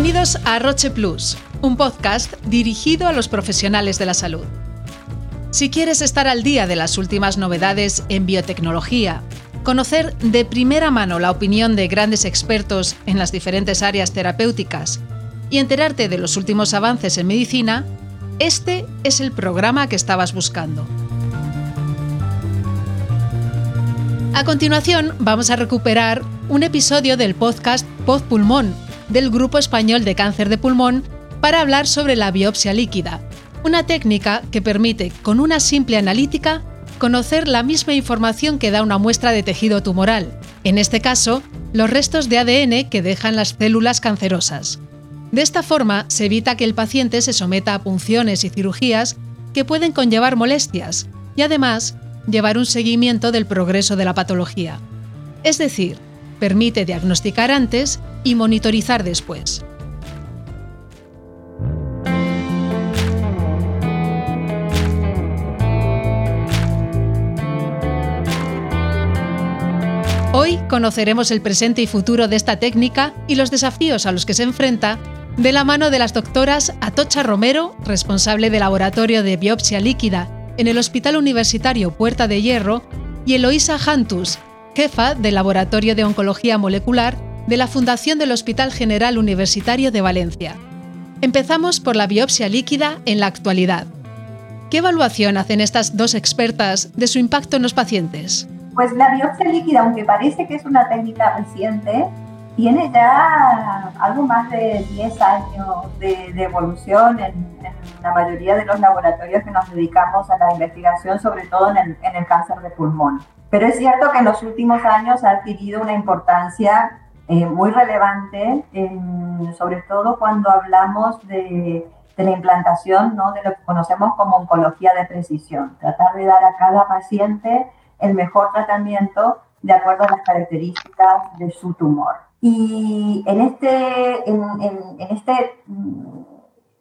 Bienvenidos a Roche Plus, un podcast dirigido a los profesionales de la salud. Si quieres estar al día de las últimas novedades en biotecnología, conocer de primera mano la opinión de grandes expertos en las diferentes áreas terapéuticas y enterarte de los últimos avances en medicina, este es el programa que estabas buscando. A continuación, vamos a recuperar un episodio del podcast Pod Pulmón del Grupo Español de Cáncer de Pulmón para hablar sobre la biopsia líquida, una técnica que permite, con una simple analítica, conocer la misma información que da una muestra de tejido tumoral, en este caso, los restos de ADN que dejan las células cancerosas. De esta forma, se evita que el paciente se someta a punciones y cirugías que pueden conllevar molestias y además llevar un seguimiento del progreso de la patología. Es decir, permite diagnosticar antes y monitorizar después. Hoy conoceremos el presente y futuro de esta técnica y los desafíos a los que se enfrenta de la mano de las doctoras Atocha Romero, responsable del laboratorio de biopsia líquida en el Hospital Universitario Puerta de Hierro, y Eloísa Jantus, jefa del Laboratorio de Oncología Molecular de la Fundación del Hospital General Universitario de Valencia. Empezamos por la biopsia líquida en la actualidad. ¿Qué evaluación hacen estas dos expertas de su impacto en los pacientes? Pues la biopsia líquida, aunque parece que es una técnica reciente, tiene ya algo más de 10 años de, evolución en, la mayoría de los laboratorios que nos dedicamos a la investigación, sobre todo en el, cáncer de pulmón. Pero es cierto que en los últimos años ha adquirido una importancia eh, muy relevante, sobre todo cuando hablamos de, de la implantación ¿no? de lo que conocemos como oncología de precisión, tratar de dar a cada paciente el mejor tratamiento de acuerdo a las características de su tumor. Y en este, en, en, este mm,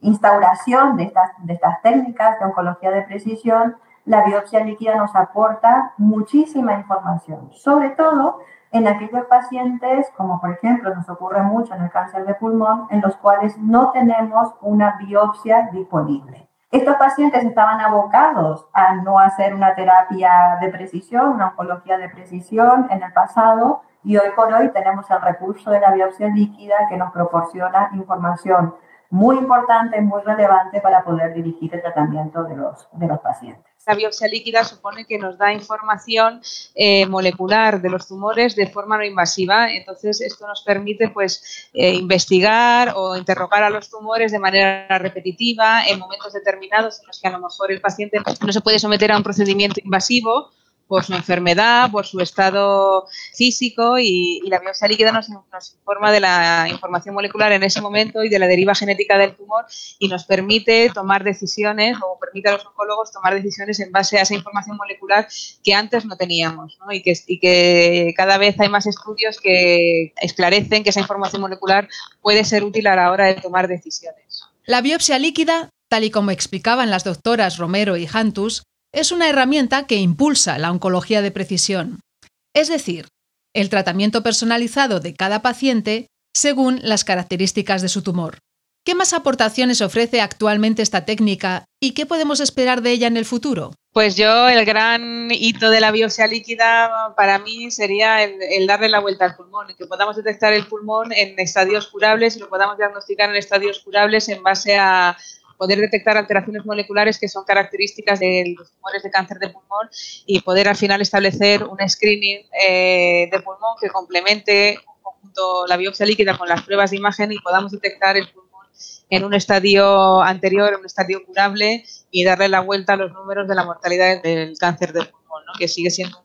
instauración de estas, de estas técnicas de oncología de precisión, la biopsia líquida nos aporta muchísima información, sobre todo en aquellos pacientes, como por ejemplo nos ocurre mucho en el cáncer de pulmón, en los cuales no tenemos una biopsia disponible. Estos pacientes estaban abocados a no hacer una terapia de precisión, una oncología de precisión en el pasado, y hoy por hoy tenemos el recurso de la biopsia líquida que nos proporciona información muy importante, muy relevante para poder dirigir el tratamiento de los, de los pacientes. La biopsia líquida supone que nos da información eh, molecular de los tumores de forma no invasiva, entonces esto nos permite pues eh, investigar o interrogar a los tumores de manera repetitiva en momentos determinados en los que a lo mejor el paciente no se puede someter a un procedimiento invasivo por su enfermedad, por su estado físico y, la biopsia líquida nos, informa de la información molecular en ese momento y de la deriva genética del tumor y nos permite tomar decisiones o permite a los oncólogos tomar decisiones en base a esa información molecular que antes no teníamos y, que, cada vez hay más estudios que esclarecen que esa información molecular puede ser útil a la hora de tomar decisiones. La biopsia líquida, tal y como explicaban las doctoras Romero y Hantus, es una herramienta que impulsa la oncología de precisión, es decir, el tratamiento personalizado de cada paciente según las características de su tumor. ¿Qué más aportaciones ofrece actualmente esta técnica y qué podemos esperar de ella en el futuro? Pues yo, el gran hito de la biopsia líquida para mí sería el, darle la vuelta al pulmón, que podamos detectar el pulmón en estadios curables y lo podamos diagnosticar en estadios curables en base a, poder detectar alteraciones moleculares que son características de los tumores de cáncer de pulmón y poder al final establecer un screening eh, de pulmón que complemente conjunto la biopsia líquida con las pruebas de imagen y podamos detectar el pulmón en un estadio anterior, en un estadio curable y darle la vuelta a los números de la mortalidad del cáncer de pulmón, que sigue siendo un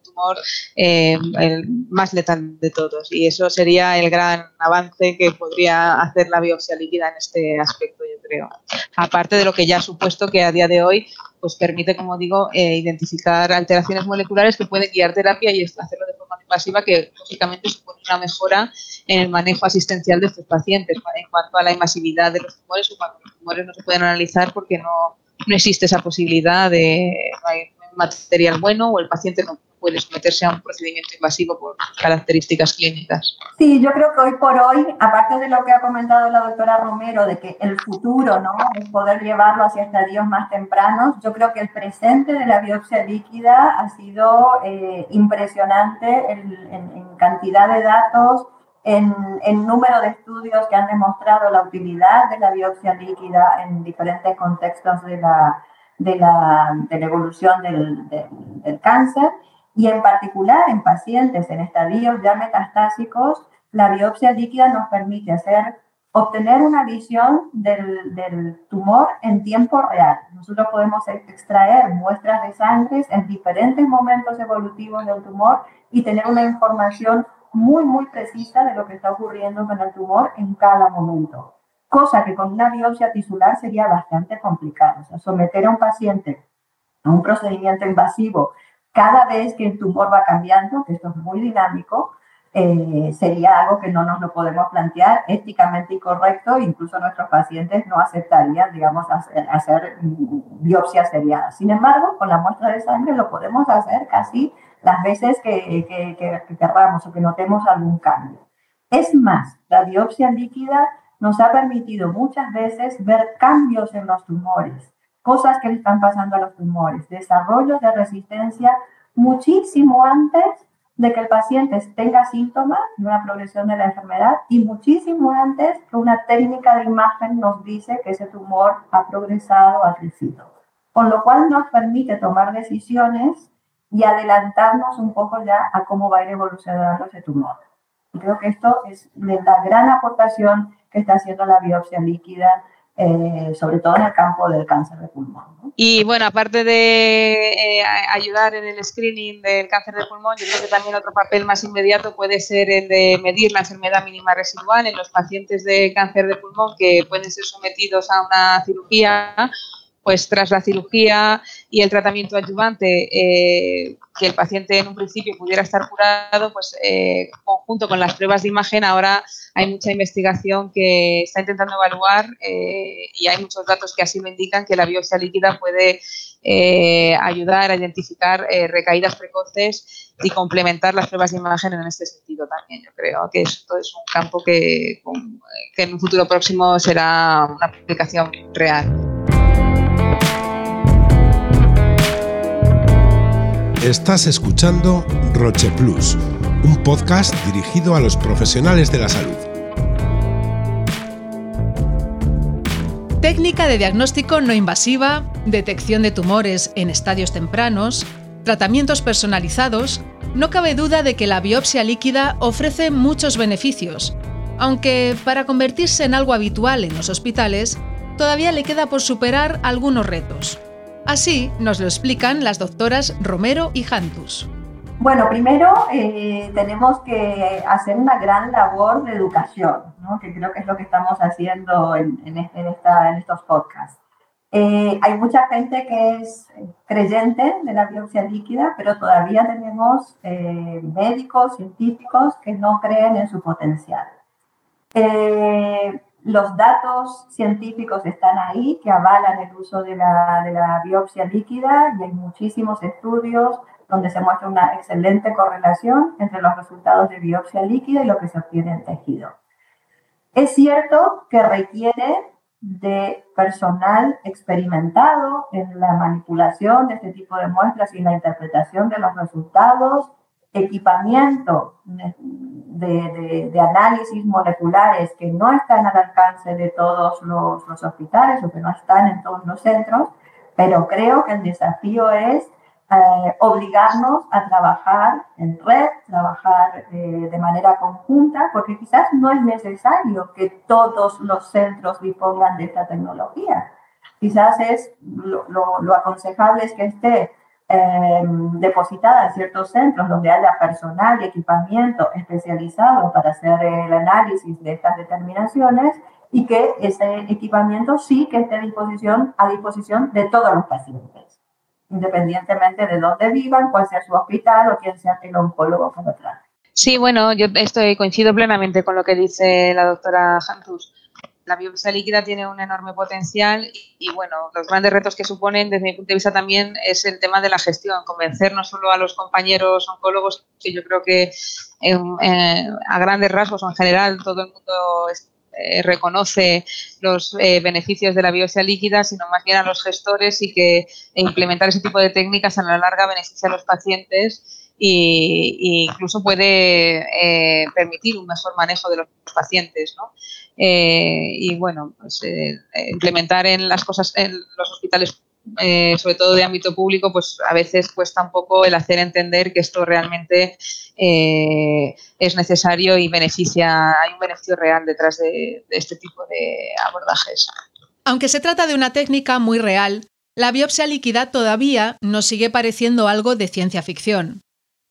eh, el más letal de todos. Y eso sería el gran avance que podría hacer la biopsia líquida en este aspecto, yo creo aparte de lo que ya ha supuesto que a día de hoy pues permite, como digo, eh, identificar alteraciones moleculares que pueden guiar terapia y hacerlo de forma invasiva, que lógicamente supone una mejora en el manejo asistencial de estos pacientes en cuanto a la invasividad de los tumores o cuando los tumores no se pueden analizar porque no, no existe esa posibilidad de no hay material bueno o el paciente no puede someterse a un procedimiento invasivo por características clínicas. Sí, yo creo que hoy por hoy, aparte de lo que ha comentado la doctora Romero, de que el futuro, ¿no? Es poder llevarlo hacia estadios más tempranos, yo creo que el presente de la biopsia líquida ha sido eh, impresionante en, cantidad de datos, en, en, número de estudios que han demostrado la utilidad de la biopsia líquida en diferentes contextos de la, de la, de la evolución del, del, cáncer y en particular en pacientes en estadios ya metastásicos, la biopsia líquida nos permite hacer, obtener una visión del, del, tumor en tiempo real. Nosotros podemos extraer muestras de sangre en diferentes momentos evolutivos del tumor y tener una información muy, muy precisa de lo que está ocurriendo con el tumor en cada momento cosa que con una biopsia tisular sería bastante complicado. O sea, someter a un paciente a un procedimiento invasivo cada vez que el tumor va cambiando, que esto es muy dinámico, eh, sería algo que no nos lo podemos plantear éticamente incorrecto, incluso nuestros pacientes no aceptarían, digamos, hacer, biopsias seriadas. Sin embargo, con la muestra de sangre lo podemos hacer casi las veces que, que, que querramos o que notemos algún cambio. Es más, la biopsia líquida nos ha permitido muchas veces ver cambios en los tumores, cosas que le están pasando a los tumores, desarrollos de resistencia muchísimo antes de que el paciente tenga síntomas de una progresión de la enfermedad y muchísimo antes que una técnica de imagen nos dice que ese tumor ha progresado, ha crecido. Con lo cual nos permite tomar decisiones y adelantarnos un poco ya a cómo va a ir evolucionando ese tumor. creo que esto es la gran aportación que está haciendo la biopsia líquida, eh, sobre todo en el campo del cáncer de pulmón. Y bueno, aparte de eh, ayudar en el screening del cáncer de pulmón, yo creo que también otro papel más inmediato puede ser el de medir la enfermedad mínima residual en los pacientes de cáncer de pulmón que pueden ser sometidos a una cirugía pues tras la cirugía y el tratamiento adyuvante, eh, que el paciente en un principio pudiera estar curado, pues eh, conjunto con las pruebas de imagen, ahora hay mucha investigación que está intentando evaluar eh, y hay muchos datos que así lo indican que la biopsia líquida puede ayudar a identificar recaídas precoces y complementar las pruebas de imagen en este sentido también. Yo creo que esto es un campo que, que en un futuro próximo será una aplicación real. Estás escuchando Roche Plus, un podcast dirigido a los profesionales de la salud. Técnica de diagnóstico no invasiva, detección de tumores en estadios tempranos, tratamientos personalizados, no cabe duda de que la biopsia líquida ofrece muchos beneficios, aunque para convertirse en algo habitual en los hospitales, todavía le queda por superar algunos retos. Así nos lo explican las doctoras Romero y Jantus. Bueno, primero eh, tenemos que hacer una gran labor de educación, que creo que es lo que estamos haciendo en, estos podcasts. Eh, hay mucha gente que es creyente de la biopsia líquida, pero todavía tenemos eh, médicos, científicos que no creen en su potencial. Los datos científicos están ahí que avalan el uso de la, biopsia líquida y hay muchísimos estudios donde se muestra una excelente correlación entre los resultados de biopsia líquida y lo que se obtiene en tejido. Es cierto que requiere de personal experimentado en la manipulación de este tipo de muestras y la interpretación de los resultados, equipamiento de, análisis moleculares que no están al alcance de todos los, hospitales o que no están en todos los centros, pero creo que el desafío es eh, obligarnos a trabajar en red, trabajar eh, de manera conjunta, porque quizás no es necesario que todos los centros dispongan de esta tecnología. Quizás es lo, lo aconsejable es que esté eh, depositada en ciertos centros donde haya personal y equipamiento especializado para hacer el análisis de estas determinaciones y que ese equipamiento sí que esté a disposición, de todos los pacientes, independientemente de dónde vivan, cuál sea su hospital o quién sea el oncólogo que lo trate. Sí, bueno, yo estoy coincido plenamente con lo que dice la doctora Jantus. La biopsia líquida tiene un enorme potencial y bueno, los grandes retos que suponen desde mi punto de vista también es el tema de la gestión, convencer no solo a los compañeros oncólogos, que yo creo que a grandes rasgos o en general todo el mundo eh, reconoce los eh, beneficios de la biopsia líquida, sino más bien a los gestores y que implementar ese tipo de técnicas a la larga beneficia a los pacientes e, incluso puede eh, permitir un mejor manejo de los pacientes. ¿no? y bueno, pues, implementar en las cosas en los hospitales eh, sobre todo de ámbito público, pues a veces cuesta un poco el hacer entender que esto realmente eh, es necesario y beneficia, hay un beneficio real detrás de, de este tipo de abordajes. Aunque se trata de una técnica muy real, la biopsia líquida todavía nos sigue pareciendo algo de ciencia ficción.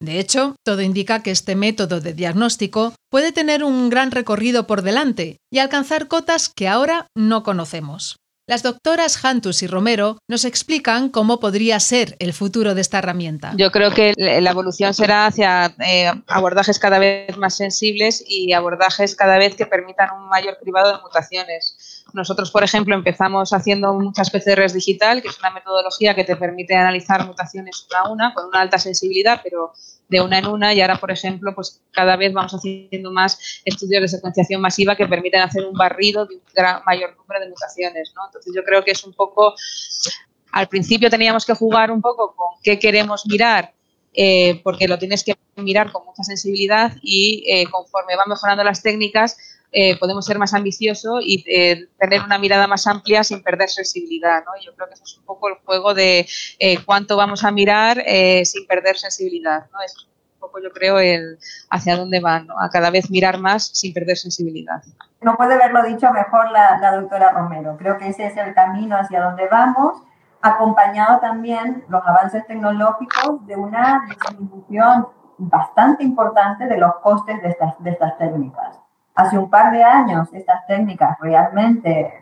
De hecho, todo indica que este método de diagnóstico puede tener un gran recorrido por delante y alcanzar cotas que ahora no conocemos. Las doctoras Hantus y Romero nos explican cómo podría ser el futuro de esta herramienta. Yo creo que la evolución será hacia eh, abordajes cada vez más sensibles y abordajes cada vez que permitan un mayor cribado de mutaciones. Nosotros, por ejemplo, empezamos haciendo muchas PCRs digital, que es una metodología que te permite analizar mutaciones una a una con una alta sensibilidad, pero de una en una y ahora, por ejemplo, pues cada vez vamos haciendo más estudios de secuenciación masiva que permiten hacer un barrido de un gran, mayor número de mutaciones, ¿no? Entonces yo creo que es un poco, al principio teníamos que jugar un poco con qué queremos mirar, eh, porque lo tienes que mirar con mucha sensibilidad y eh, conforme van mejorando las técnicas, eh, podemos ser más ambiciosos y tener una mirada más amplia sin perder sensibilidad. ¿no? Yo creo que eso es un poco el juego de cuánto vamos a mirar sin perder sensibilidad. Es un poco, yo creo, el hacia dónde van, a cada vez mirar más sin perder sensibilidad. No puede haberlo dicho mejor la, la doctora Romero. Creo que ese es el camino hacia donde vamos acompañado también los avances tecnológicos de una disminución bastante importante de los costes de estas, de estas técnicas. Hace un par de años estas técnicas realmente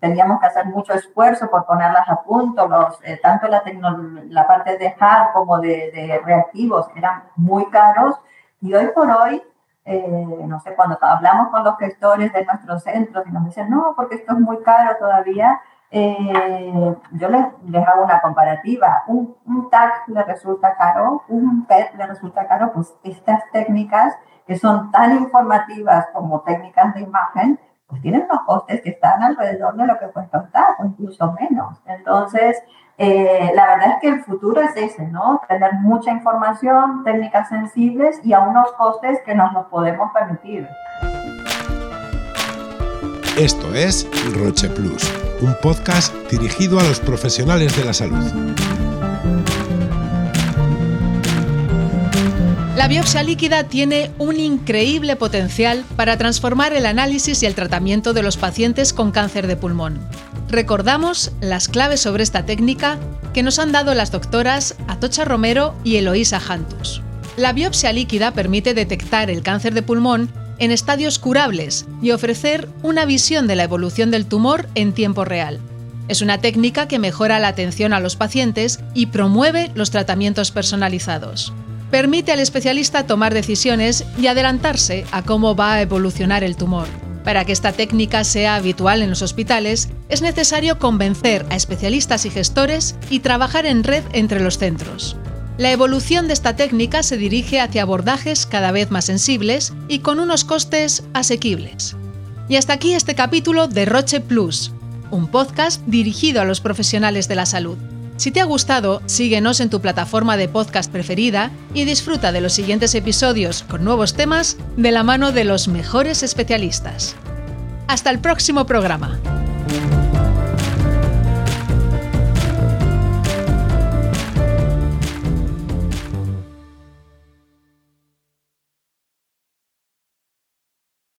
teníamos que hacer mucho esfuerzo por ponerlas a punto, los, eh, tanto la, la parte de hard como de, de, reactivos eran muy caros y hoy por hoy, eh, no sé, cuando hablamos con los gestores de nuestros centros y nos dicen, no, porque esto es muy caro todavía, eh, yo les, les, hago una comparativa. Un, un, TAC le resulta caro, un PET le resulta caro, pues estas técnicas que son tan informativas como técnicas de imagen, pues tienen unos costes que están alrededor de lo que cuesta un TAC o incluso menos. Entonces, eh, la verdad es que el futuro es ese, ¿no? Tener mucha información, técnicas sensibles y a unos costes que nos los podemos permitir. Esto es Roche Plus, un podcast dirigido a los profesionales de la salud. La biopsia líquida tiene un increíble potencial para transformar el análisis y el tratamiento de los pacientes con cáncer de pulmón. Recordamos las claves sobre esta técnica que nos han dado las doctoras Atocha Romero y Eloísa Jantus. La biopsia líquida permite detectar el cáncer de pulmón en estadios curables y ofrecer una visión de la evolución del tumor en tiempo real. Es una técnica que mejora la atención a los pacientes y promueve los tratamientos personalizados. Permite al especialista tomar decisiones y adelantarse a cómo va a evolucionar el tumor. Para que esta técnica sea habitual en los hospitales, es necesario convencer a especialistas y gestores y trabajar en red entre los centros. La evolución de esta técnica se dirige hacia abordajes cada vez más sensibles y con unos costes asequibles. Y hasta aquí este capítulo de Roche Plus, un podcast dirigido a los profesionales de la salud. Si te ha gustado, síguenos en tu plataforma de podcast preferida y disfruta de los siguientes episodios con nuevos temas de la mano de los mejores especialistas. Hasta el próximo programa.